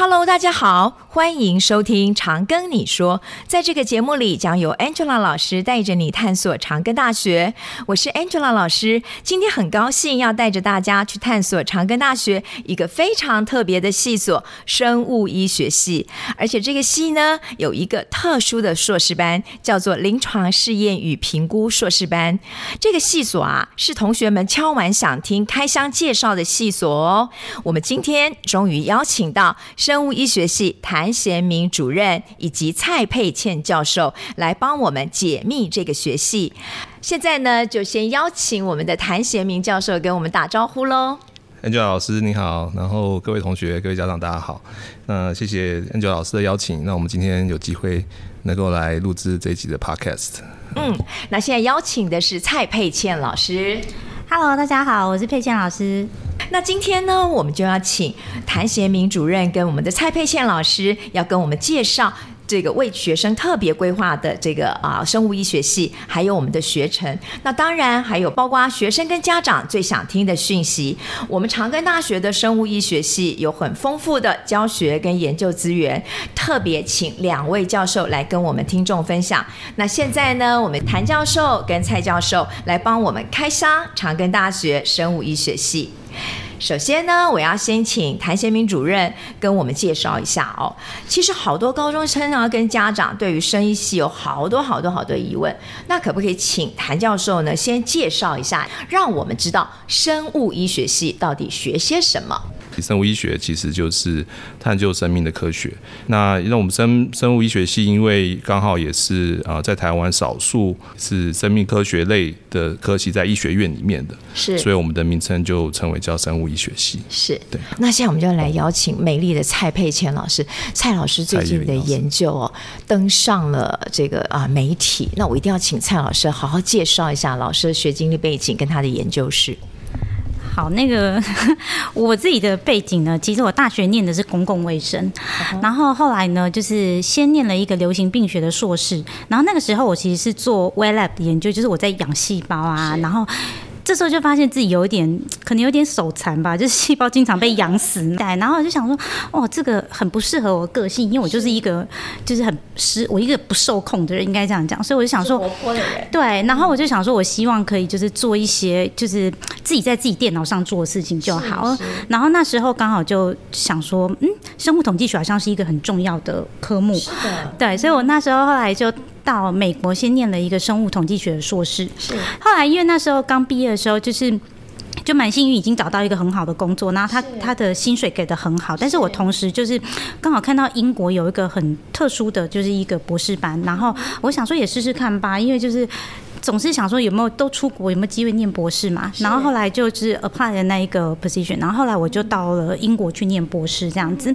Hello，大家好，欢迎收听《长庚你说》。在这个节目里，将由 Angela 老师带着你探索长庚大学。我是 Angela 老师，今天很高兴要带着大家去探索长庚大学一个非常特别的系所——生物医学系。而且这个系呢，有一个特殊的硕士班，叫做临床试验与评估硕士班。这个系所啊，是同学们敲完想听开箱介绍的系所哦。我们今天终于邀请到。生物医学系谭贤明主任以及蔡佩倩教授来帮我们解密这个学系。现在呢，就先邀请我们的谭贤明教授跟我们打招呼喽。Angela 老师你好，然后各位同学、各位家长大家好。那谢谢 Angela 老师的邀请，那我们今天有机会能够来录制这一集的 Podcast。嗯，那现在邀请的是蔡佩倩老师。Hello，大家好，我是佩倩老师。那今天呢，我们就要请谭贤明主任跟我们的蔡佩倩老师，要跟我们介绍。这个为学生特别规划的这个啊生物医学系，还有我们的学程，那当然还有包括学生跟家长最想听的讯息。我们长庚大学的生物医学系有很丰富的教学跟研究资源，特别请两位教授来跟我们听众分享。那现在呢，我们谭教授跟蔡教授来帮我们开箱长庚大学生物医学系。首先呢，我要先请谭贤明主任跟我们介绍一下哦。其实好多高中生啊，跟家长对于生医系有好多好多好多疑问。那可不可以请谭教授呢，先介绍一下，让我们知道生物医学系到底学些什么？生物医学其实就是探究生命的科学。那因为我们生生物医学系，因为刚好也是啊，在台湾少数是生命科学类的科系在医学院里面的，是，所以我们的名称就称为叫生物医学系。是对。那现在我们就来邀请美丽的蔡佩谦老师，蔡老师最近的研究哦，登上了这个啊媒体。那我一定要请蔡老师好好介绍一下老师的学经历背景跟他的研究室。好，那个 我自己的背景呢，其实我大学念的是公共卫生，然后后来呢，就是先念了一个流行病学的硕士，然后那个时候我其实是做 w e l lab 研究，就是我在养细胞啊，然后。这时候就发现自己有一点，可能有点手残吧，就是细胞经常被养死。对，然后我就想说，哦，这个很不适合我个性，因为我就是一个，就是很失，我一个不受控的人，应该这样讲。所以我就想说，活泼的人。对，然后我就想说，我希望可以就是做一些，就是自己在自己电脑上做的事情就好。然后那时候刚好就想说，嗯，生物统计学好像是一个很重要的科目。是的。对，所以我那时候后来就。到美国先念了一个生物统计学的硕士，是。后来因为那时候刚毕业的时候，就是就蛮幸运，已经找到一个很好的工作，然后他他的薪水给的很好，但是我同时就是刚好看到英国有一个很特殊的就是一个博士班，然后我想说也试试看吧，因为就是。总是想说有没有都出国有没有机会念博士嘛？然后后来就是 apply 的那一个 position，然后后来我就到了英国去念博士这样子。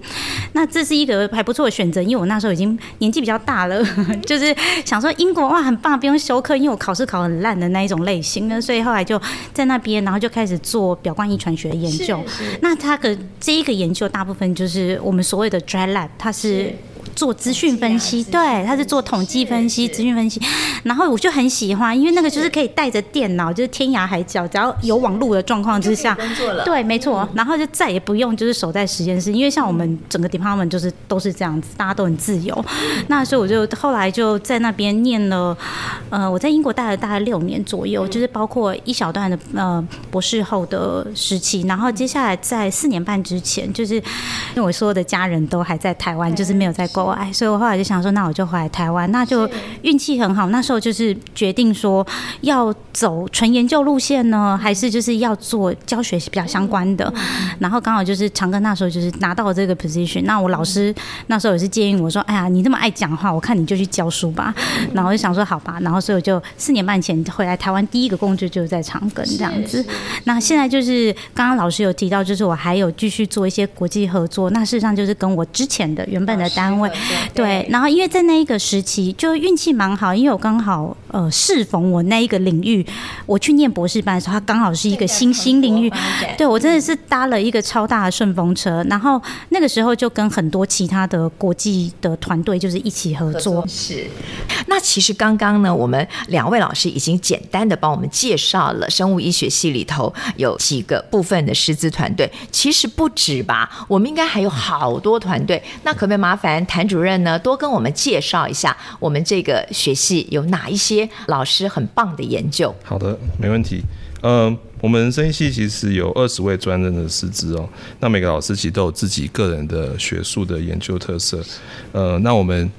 那这是一个还不错的选择，因为我那时候已经年纪比较大了，就是想说英国哇很棒，不用修课，因为我考试考很烂的那一种类型呢，所以后来就在那边，然后就开始做表观遗传学的研究。那它的这一个研究大部分就是我们所谓的 dry lab，它是。做资讯分析，对，他是做统计分析、资讯分析，然后我就很喜欢，因为那个就是可以带着电脑，就是天涯海角，只要有网络的状况之下，对，没错，然后就再也不用就是守在实验室，因为像我们整个 department 就是都是这样子，大家都很自由。那所以我就后来就在那边念了，呃，我在英国待了大概六年左右，就是包括一小段的呃博士后的时期，然后接下来在四年半之前，就是因为我所有的家人都还在台湾，就是没有在过。哎，所以我后来就想说，那我就回来台湾，那就运气很好。那时候就是决定说，要走纯研究路线呢，还是就是要做教学比较相关的。然后刚好就是长庚那时候就是拿到了这个 position。那我老师那时候也是建议我说，哎呀，你这么爱讲话，我看你就去教书吧。然后我就想说，好吧。然后所以我就四年半前回来台湾，第一个工作就是在长庚这样子。那现在就是刚刚老师有提到，就是我还有继续做一些国际合作。那事实上就是跟我之前的原本的单位。对，然后因为在那一个时期就运气蛮好，因为我刚好呃适逢我那一个领域，我去念博士班的时候，它刚好是一个新兴领域，对我真的是搭了一个超大的顺风车，然后那个时候就跟很多其他的国际的团队就是一起合作。是，那其实刚刚呢，我们两位老师已经简单的帮我们介绍了生物医学系里头有几个部分的师资团队，其实不止吧，我们应该还有好多团队。那可不可以麻烦谭主任呢，多跟我们介绍一下我们这个学系有哪一些老师很棒的研究？好的，没问题。呃，我们生医系其实有二十位专任的师资哦，那每个老师其实都有自己个人的学术的研究特色。呃，那我们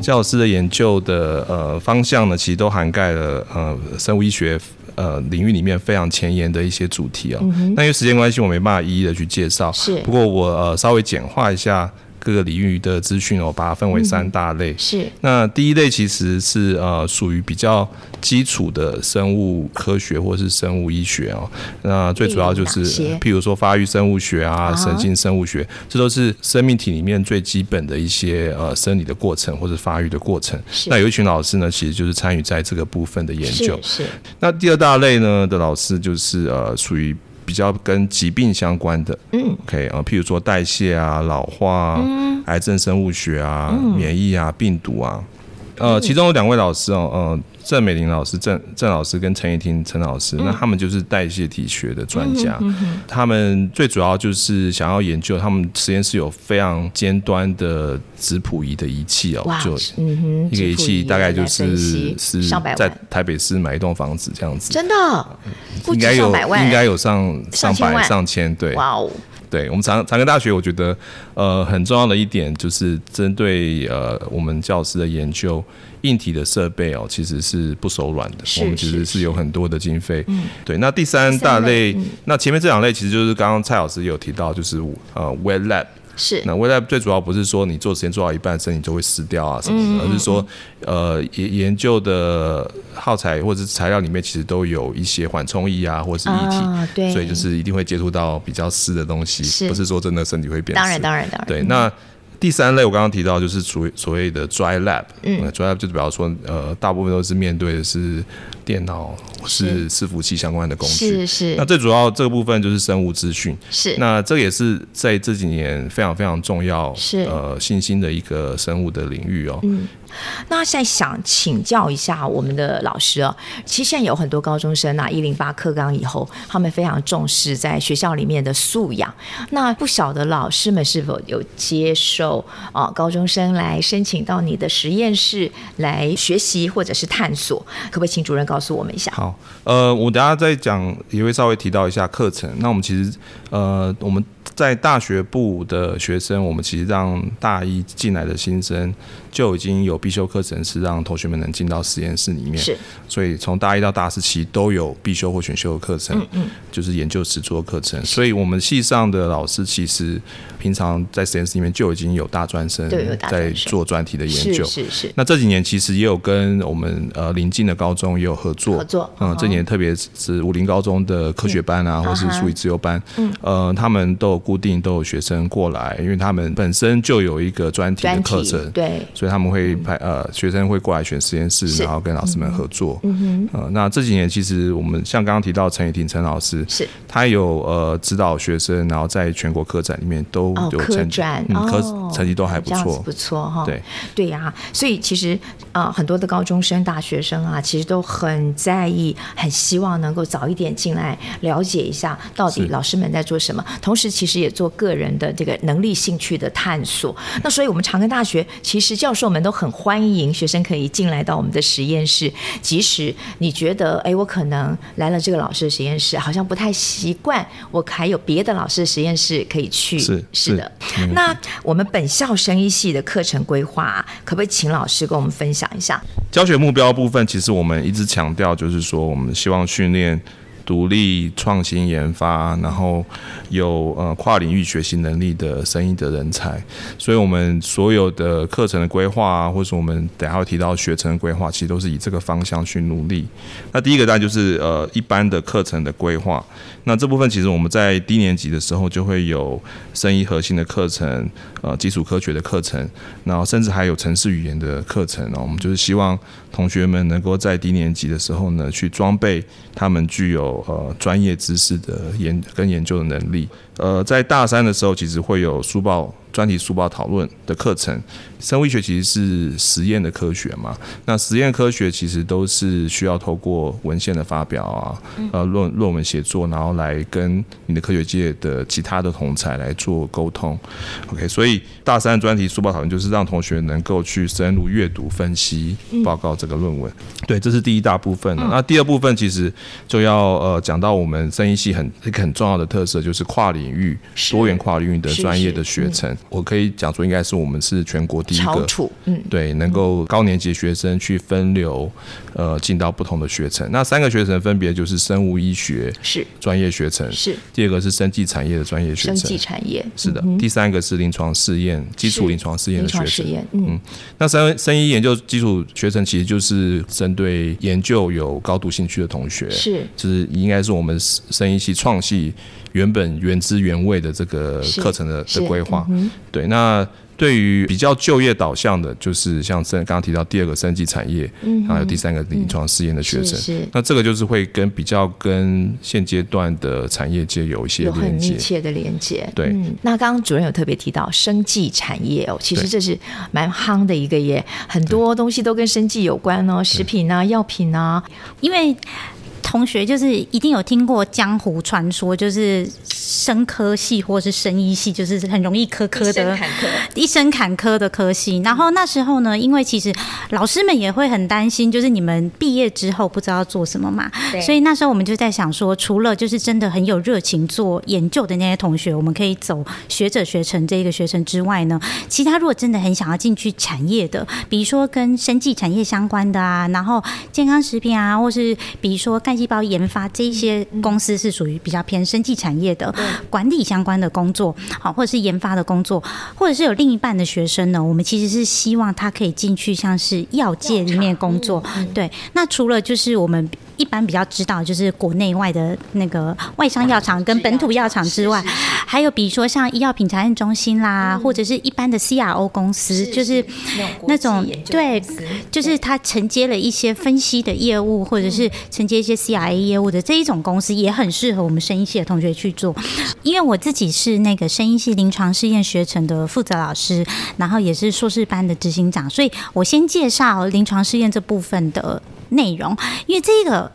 教师的研究的呃方向呢，其实都涵盖了呃生物医学。呃，领域里面非常前沿的一些主题哦。嗯、那因为时间关系，我没办法一一的去介绍。是，不过我呃稍微简化一下。各个领域的资讯哦，把它分为三大类。嗯、是，那第一类其实是呃属于比较基础的生物科学或是生物医学哦。那最主要就是譬如说发育生物学啊、神经生物学，这都是生命体里面最基本的一些呃生理的过程或者发育的过程。那有一群老师呢，其实就是参与在这个部分的研究。是。是那第二大类呢的老师就是呃属于。比较跟疾病相关的，嗯，OK 啊，譬如说代谢啊、老化、嗯、癌症生物学啊、嗯、免疫啊、病毒啊，呃，其中有两位老师哦，呃。郑美玲老师、郑郑老师跟陈怡婷陈老师，那他们就是代谢体学的专家。他们最主要就是想要研究，他们实验室有非常尖端的质谱仪的仪器哦，就一个仪器大概就是是在台北市买一栋房子这样子。真的？应该有应该有上上百上千对。哇哦！对我们长长庚大学，我觉得呃很重要的一点就是针对呃我们教师的研究。硬体的设备哦，其实是不手软的。我们其实是有很多的经费。嗯，对。那第三大类，那前面这两类其实就是刚刚蔡老师有提到，就是呃，wet lab。是。那 wet lab 最主要不是说你做实验做到一半身体就会死掉啊什么的，而是说呃研研究的耗材或者是材料里面其实都有一些缓冲液啊，或者是液体。对。所以就是一定会接触到比较湿的东西，不是说真的身体会变湿。当然，当然，当然。对，那。第三类我刚刚提到就是属于所谓的 dry lab，嗯，dry lab 就是比方说，呃，大部分都是面对的是电脑或是伺服器相关的工具，是是。那最主要这个部分就是生物资讯，是。那这也是在这几年非常非常重要，是呃新兴的一个生物的领域哦。嗯。那现在想请教一下我们的老师哦，其实现在有很多高中生啊，一零八课纲以后，他们非常重视在学校里面的素养。那不晓得老师们是否有接受啊高中生来申请到你的实验室来学习或者是探索？可不可以请主任告诉我们一下？好，呃，我等下再讲也会稍微提到一下课程。那我们其实呃我们。在大学部的学生，我们其实让大一进来的新生就已经有必修课程，是让同学们能进到实验室里面。是，所以从大一到大四期都有必修或选修的课程，嗯嗯，就是研究实作课程。所以我们系上的老师其实平常在实验室里面就已经有大专生在做专题的研究。是是是。那这几年其实也有跟我们呃邻近的高中也有合作。合作。嗯，这几年特别是武林高中的科学班啊，或是数理自由班，嗯，呃，他们都有。固定都有学生过来，因为他们本身就有一个专题的课程，对，所以他们会派呃学生会过来选实验室，然后跟老师们合作。嗯哼，呃，那这几年其实我们像刚刚提到陈雨婷陈老师，是，他有呃指导学生，然后在全国科展里面都有成绩，嗯，科成绩都还不错，不错哈。对，对呀，所以其实啊，很多的高中生、大学生啊，其实都很在意，很希望能够早一点进来了解一下到底老师们在做什么，同时其实。也做个人的这个能力、兴趣的探索。那所以，我们长庚大学其实教授们都很欢迎学生可以进来到我们的实验室。即使你觉得，哎，我可能来了这个老师的实验室，好像不太习惯，我还有别的老师的实验室可以去。是是的。那我们本校生医系的课程规划，可不可以请老师跟我们分享一下？教学目标部分，其实我们一直强调，就是说，我们希望训练。独立创新研发，然后有呃跨领域学习能力的生意的人才。所以，我们所有的课程的规划啊，或者我们等下会提到学程规划，其实都是以这个方向去努力。那第一个当然就是呃一般的课程的规划。那这部分其实我们在低年级的时候就会有生意核心的课程，呃基础科学的课程，然后甚至还有程式语言的课程哦。我们就是希望同学们能够在低年级的时候呢，去装备他们具有呃专业知识的研跟研究的能力。呃，在大三的时候，其实会有书报。专题书报讨论的课程，生物医学其实是实验的科学嘛。那实验科学其实都是需要透过文献的发表啊，呃，论论文写作，然后来跟你的科学界的其他的同才来做沟通。OK，所以大三的专题书报讨论就是让同学能够去深入阅读、分析报告这个论文。对，这是第一大部分。那第二部分其实就要呃讲到我们生医系很一个很重要的特色，就是跨领域、多元跨领域的专业的学程。我可以讲说，应该是我们是全国第一个，嗯，对，能够高年级学生去分流，呃，进到不同的学程。那三个学程分别就是生物医学是。专业学程，是。第二个是生技产业的专业学程，生技产业是的，第三个是临床试验基础临床试验的学程，嗯，那生生医研究基础学程其实就是针对研究有高度兴趣的同学，是，就是应该是我们生医系创系。原本原汁原味的这个课程的的规划，嗯、对，那对于比较就业导向的，就是像刚刚提到第二个生技产业，嗯，还有第三个临床试验的学生，嗯、那这个就是会跟比较跟现阶段的产业界有一些连接，有很密切的连接。对、嗯，那刚刚主任有特别提到生技产业哦，其实这是蛮夯的一个耶，很多东西都跟生技有关哦，食品啊、药品啊，因为。同学就是一定有听过江湖传说，就是生科系或是生医系，就是很容易科科的，一生坎坷的科系。然后那时候呢，因为其实老师们也会很担心，就是你们毕业之后不知道做什么嘛。所以那时候我们就在想说，除了就是真的很有热情做研究的那些同学，我们可以走学者学成这一个学程之外呢，其他如果真的很想要进去产业的，比如说跟生技产业相关的啊，然后健康食品啊，或是比如说干细胞研发这一些公司是属于比较偏生技产业的管理相关的工作，好，或者是研发的工作，或者是有另一半的学生呢，我们其实是希望他可以进去像是药界里面工作。对，那除了就是我们。一般比较知道就是国内外的那个外商药厂跟本土药厂之外，还有比如说像医药品查验中心啦，或者是一般的 CRO 公司，就是那种对，就是他承接了一些分析的业务，或者是承接一些 CRA 业务的这一种公司，也很适合我们声音系的同学去做。因为我自己是那个声音系临床试验学程的负责老师，然后也是硕士班的执行长，所以我先介绍临床试验这部分的。内容，因为这个。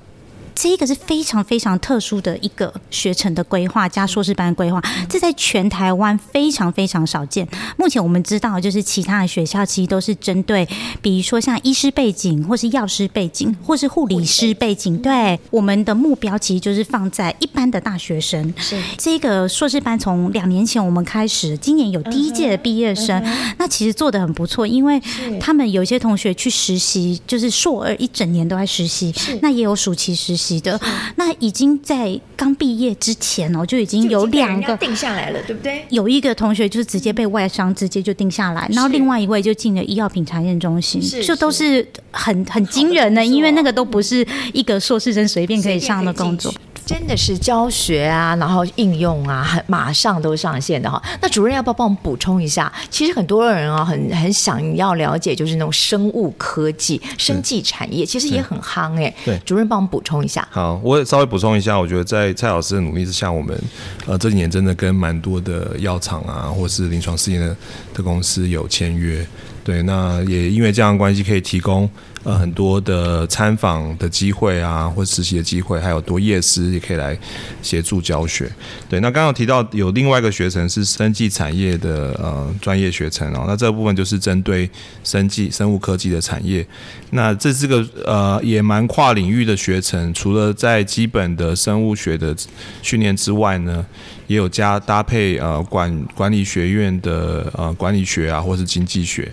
这一个是非常非常特殊的一个学程的规划加硕士班规划，这在全台湾非常非常少见。目前我们知道，就是其他的学校其实都是针对，比如说像医师背景，或是药师背景，或是护理师背景。对，我们的目标其实就是放在一般的大学生。是这个硕士班从两年前我们开始，今年有第一届的毕业生，那其实做的很不错，因为他们有些同学去实习，就是硕二一整年都在实习，那也有暑期实习。的。那已经在刚毕业之前哦，就已经有两个定下来了，对不对？有一个同学就是直接被外商直接就定下来，然后另外一位就进了医药品查验中心，就都是很很惊人的，因为那个都不是一个硕士生随便可以上的工作。真的是教学啊，然后应用啊，很马上都上线的哈。那主任要不要帮我们补充一下？其实很多人啊，很很想要了解，就是那种生物科技、生技产业，其实也很夯哎。对，主任帮我们补充一下。好，我也稍微补充一下。我觉得在蔡老师的努力之下，我们呃这几年真的跟蛮多的药厂啊，或是临床试验的的公司有签约。对，那也因为这样关系，可以提供。呃，很多的参访的机会啊，或实习的机会，还有多业师也可以来协助教学。对，那刚刚提到有另外一个学程是生技产业的呃专业学程哦，那这部分就是针对生技、生物科技的产业。那这是个呃也蛮跨领域的学程，除了在基本的生物学的训练之外呢，也有加搭配呃管管理学院的呃管理学啊，或是经济学。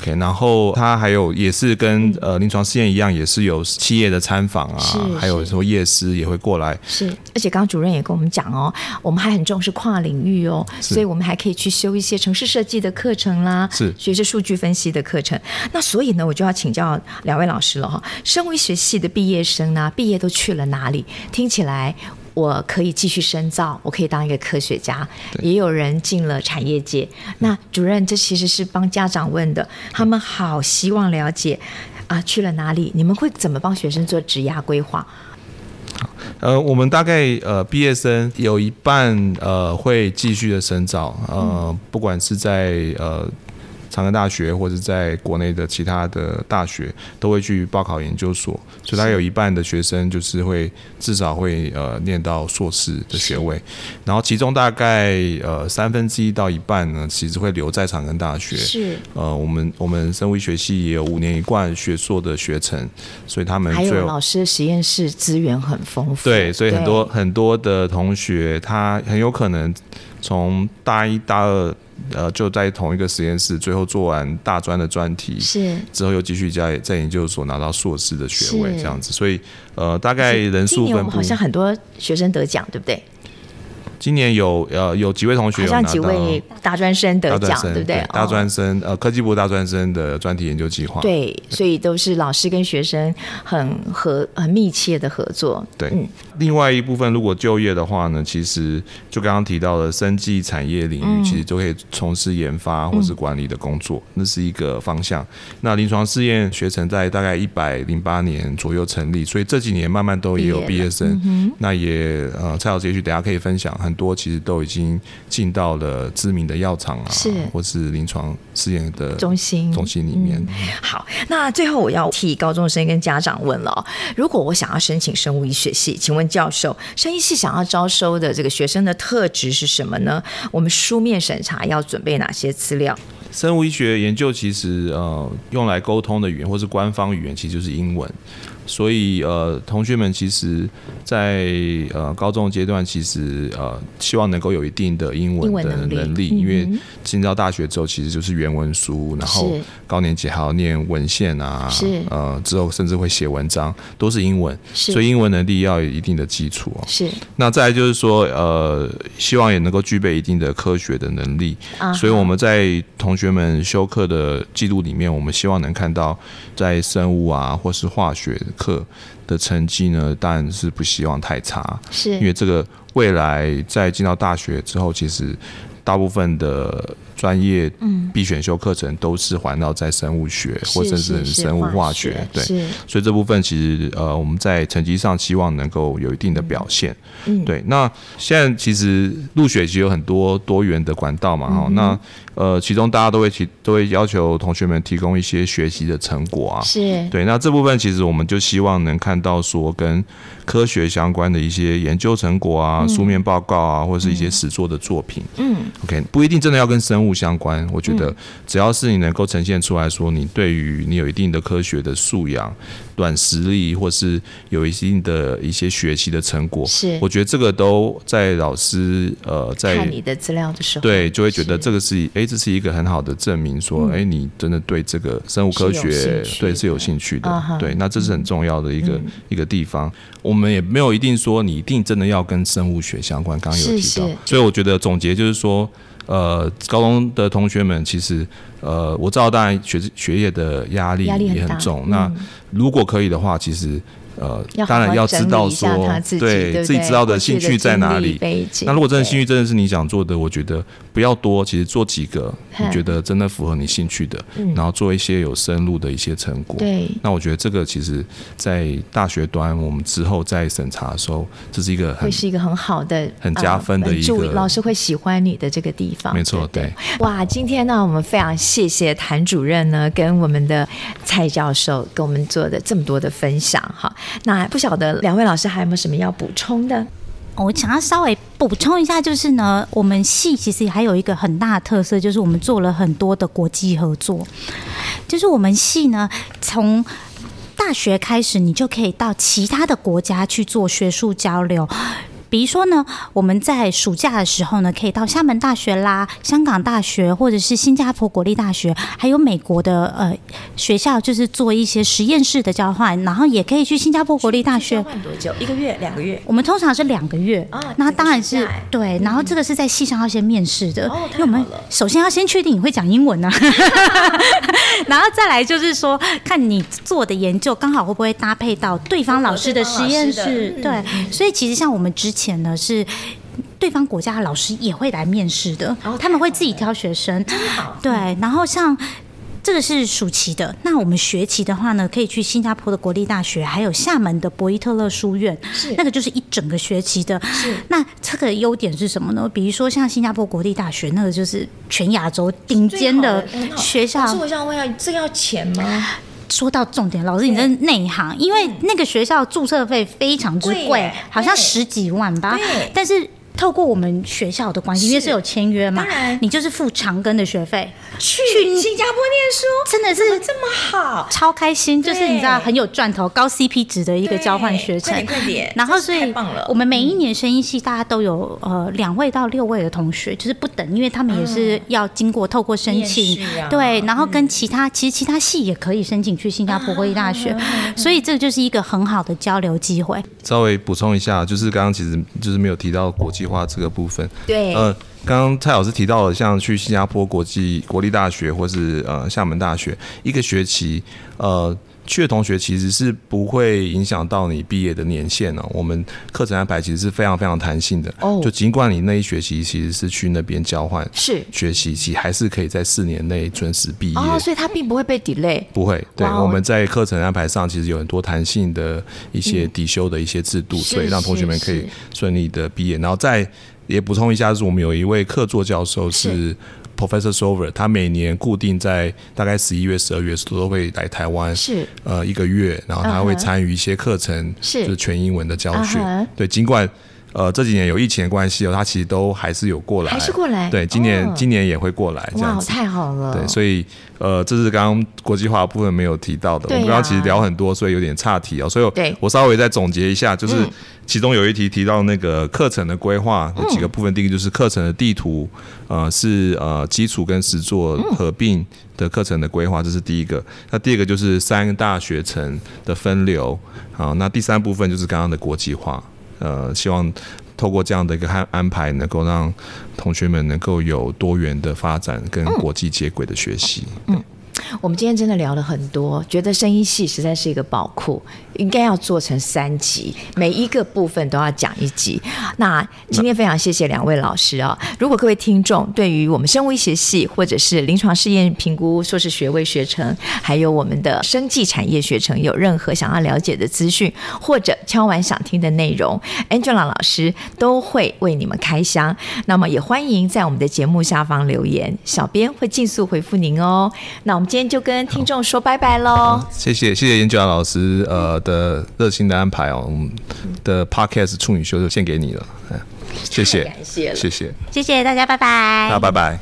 OK，然后它还有也是跟呃临床试验一样，也是有企业的参访啊，还有说夜师也会过来。是，而且刚刚主任也跟我们讲哦，我们还很重视跨领域哦，所以我们还可以去修一些城市设计的课程啦，是学一些数据分析的课程。那所以呢，我就要请教两位老师了哈，生物医学系的毕业生呢，毕业都去了哪里？听起来。我可以继续深造，我可以当一个科学家。也有人进了产业界。那主任，这其实是帮家长问的，他们好希望了解啊，去了哪里？你们会怎么帮学生做职涯规划？呃，我们大概呃毕业生有一半呃会继续的深造，呃，不管是在呃。长庚大学或者在国内的其他的大学都会去报考研究所，所以他有一半的学生就是会至少会呃念到硕士的学位，然后其中大概呃三分之一到一半呢，其实会留在长庚大学。是呃，我们我们生物医学系也有五年一贯学硕的学程，所以他们还有老师实验室资源很丰富。对，所以很多很多的同学他很有可能从大一大二。呃，就在同一个实验室，最后做完大专的专题，是之后又继续在在研究所拿到硕士的学位，这样子。所以，呃，大概人数分好像很多学生得奖，对不对？今年有呃有几位同学有拿到，好像几位大专生得奖，对不对？大专生呃科技部大专生的专题研究计划，对，所以都是老师跟学生很合很密切的合作。对，嗯，另外一部分如果就业的话呢，其实就刚刚提到的生技产业领域，其实都可以从事研发或是管理的工作，那是一个方向。那临床试验学程在大概一百零八年左右成立，所以这几年慢慢都也有毕业生。那也呃蔡老师也许等下可以分享很。多其实都已经进到了知名的药厂啊，是或是临床试验的中心中心里面。嗯。好，那最后我要替高中生跟家长问了：如果我想要申请生物医学系，请问教授，生医系想要招收的这个学生的特质是什么呢？我们书面审查要准备哪些资料？生物医学研究其实呃用来沟通的语言或是官方语言，其实就是英文。所以呃，同学们其实在，在呃高中阶段，其实呃希望能够有一定的英文的能力，因为进到大学之后，其实就是原文书，然后高年级还要念文献啊，呃之后甚至会写文章，都是英文，所以英文能力要有一定的基础哦。是。那再来就是说，呃，希望也能够具备一定的科学的能力，所以我们在同学们修课的记录里面，我们希望能看到在生物啊或是化学。课的成绩呢，当然是不希望太差，是因为这个未来在进到大学之后，其实大部分的。专业必选修课程都是环绕在生物学，或者是生物化学，对，所以这部分其实呃我们在成绩上希望能够有一定的表现，嗯对。那现在其实入学其实有很多多元的管道嘛，哈，那呃其中大家都会提都会要求同学们提供一些学习的成果啊，是。对。那这部分其实我们就希望能看到说跟科学相关的一些研究成果啊、书面报告啊，或者是一些实作的作品，嗯，OK，不一定真的要跟生物相关，我觉得只要是你能够呈现出来说，你对于你有一定的科学的素养、软实力，或是有一定的一些学习的成果，是。我觉得这个都在老师呃在看你的资料的时候，对，就会觉得这个是哎，这是一个很好的证明，说哎，你真的对这个生物科学对是有兴趣的，对，那这是很重要的一个一个地方。我们也没有一定说你一定真的要跟生物学相关，刚刚有提到，所以我觉得总结就是说。呃，高中的同学们其实，呃，我知道，当然学学业的压力也很重。很那如果可以的话，其实。呃，当然要知道说，对自己知道的兴趣在哪里。那如果真的兴趣真的是你想做的，我觉得不要多，其实做几个你觉得真的符合你兴趣的，然后做一些有深入的一些成果。对，那我觉得这个其实，在大学端我们之后在审查的时候，这是一个会是一个很好的、很加分的一个老师会喜欢你的这个地方。没错，对。哇，今天呢，我们非常谢谢谭主任呢，跟我们的蔡教授跟我们做的这么多的分享哈。那不晓得两位老师还有没有什么要补充的？我想要稍微补充一下，就是呢，我们系其实还有一个很大的特色，就是我们做了很多的国际合作。就是我们系呢，从大学开始，你就可以到其他的国家去做学术交流。比如说呢，我们在暑假的时候呢，可以到厦门大学啦、香港大学，或者是新加坡国立大学，还有美国的呃学校，就是做一些实验室的交换，然后也可以去新加坡国立大学。交换多久？一个月、两个月？我们通常是两个月。啊，那当然是对。然后这个是在系上要先面试的，哦，因为我们首先要先确定你会讲英文啊，然后再来就是说，看你做的研究刚好会不会搭配到对方老师的实验室。对，所以其实像我们之前呢是。对方国家的老师也会来面试的，他们会自己挑学生。对，然后像这个是暑期的，那我们学期的话呢，可以去新加坡的国立大学，还有厦门的博伊特勒书院，是那个就是一整个学期的。是那这个优点是什么呢？比如说像新加坡国立大学，那个就是全亚洲顶尖的学校。可是，我想问一下，这个要钱吗？说到重点，老师你真内行，因为那个学校注册费非常之贵，好像十几万吧。但是。透过我们学校的关系，因为是有签约嘛，你就是付长庚的学费。去新加坡念书，真的是这么好，超开心，就是你知道很有赚头、高 CP 值的一个交换学程。快点，然后所以我们每一年声音系大家都有呃两位到六位的同学，就是不等，因为他们也是要经过透过申请，对，然后跟其他其实其他系也可以申请去新加坡国立大学，所以这就是一个很好的交流机会。稍微补充一下，就是刚刚其实就是没有提到国际。化这个部分，对，呃，刚刚蔡老师提到了，像去新加坡国际国立大学，或是呃厦门大学，一个学期，呃。去的同学其实是不会影响到你毕业的年限呢、喔。我们课程安排其实是非常非常弹性的。哦，就尽管你那一学期其实是去那边交换，是学习，其实还是可以在四年内准时毕业。哦，所以它并不会被 delay。不会，对，我们在课程安排上其实有很多弹性的一些抵修的一些制度，所以让同学们可以顺利的毕业。然后再也补充一下，就是我们有一位客座教授是。Professor Sover，他每年固定在大概十一月、十二月都都会来台湾，是。呃一个月，然后他会参与一些课程，是。就是全英文的教学。对，尽管呃这几年有疫情的关系哦，他其实都还是有过来，还是过来。对，今年今年也会过来，这样子太好了。对，所以呃这是刚刚国际化部分没有提到的，我们刚刚其实聊很多，所以有点岔题哦。所以我稍微再总结一下，就是。其中有一题提到那个课程的规划有几个部分，第一个就是课程的地图，呃，是呃基础跟实作合并的课程的规划，这是第一个。那第二个就是三大学程的分流，好，那第三部分就是刚刚的国际化，呃，希望透过这样的一个安安排，能够让同学们能够有多元的发展跟国际接轨的学习。嗯。我们今天真的聊了很多，觉得生医系实在是一个宝库，应该要做成三集，每一个部分都要讲一集。那今天非常谢谢两位老师啊！如果各位听众对于我们生物医学系或者是临床试验评估硕士学位学程，还有我们的生技产业学程有任何想要了解的资讯，或者敲完想听的内容，Angela 老师都会为你们开箱。那么也欢迎在我们的节目下方留言，小编会尽速回复您哦。那我们。今天就跟听众说拜拜喽！谢谢谢谢 Angela 老师呃的热心的安排哦，我们的 Podcast 处女秀就献给你了，谢谢，感谢谢谢谢谢大家，拜拜，好，拜拜。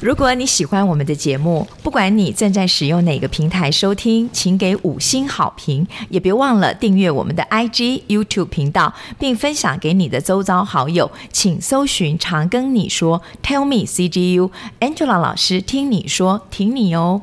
如果你喜欢我们的节目，不管你正在使用哪个平台收听，请给五星好评，也别忘了订阅我们的 IG、YouTube 频道，并分享给你的周遭好友。请搜寻“常跟你说 ”，Tell me CGU，Angela 老师听你说，听你哦。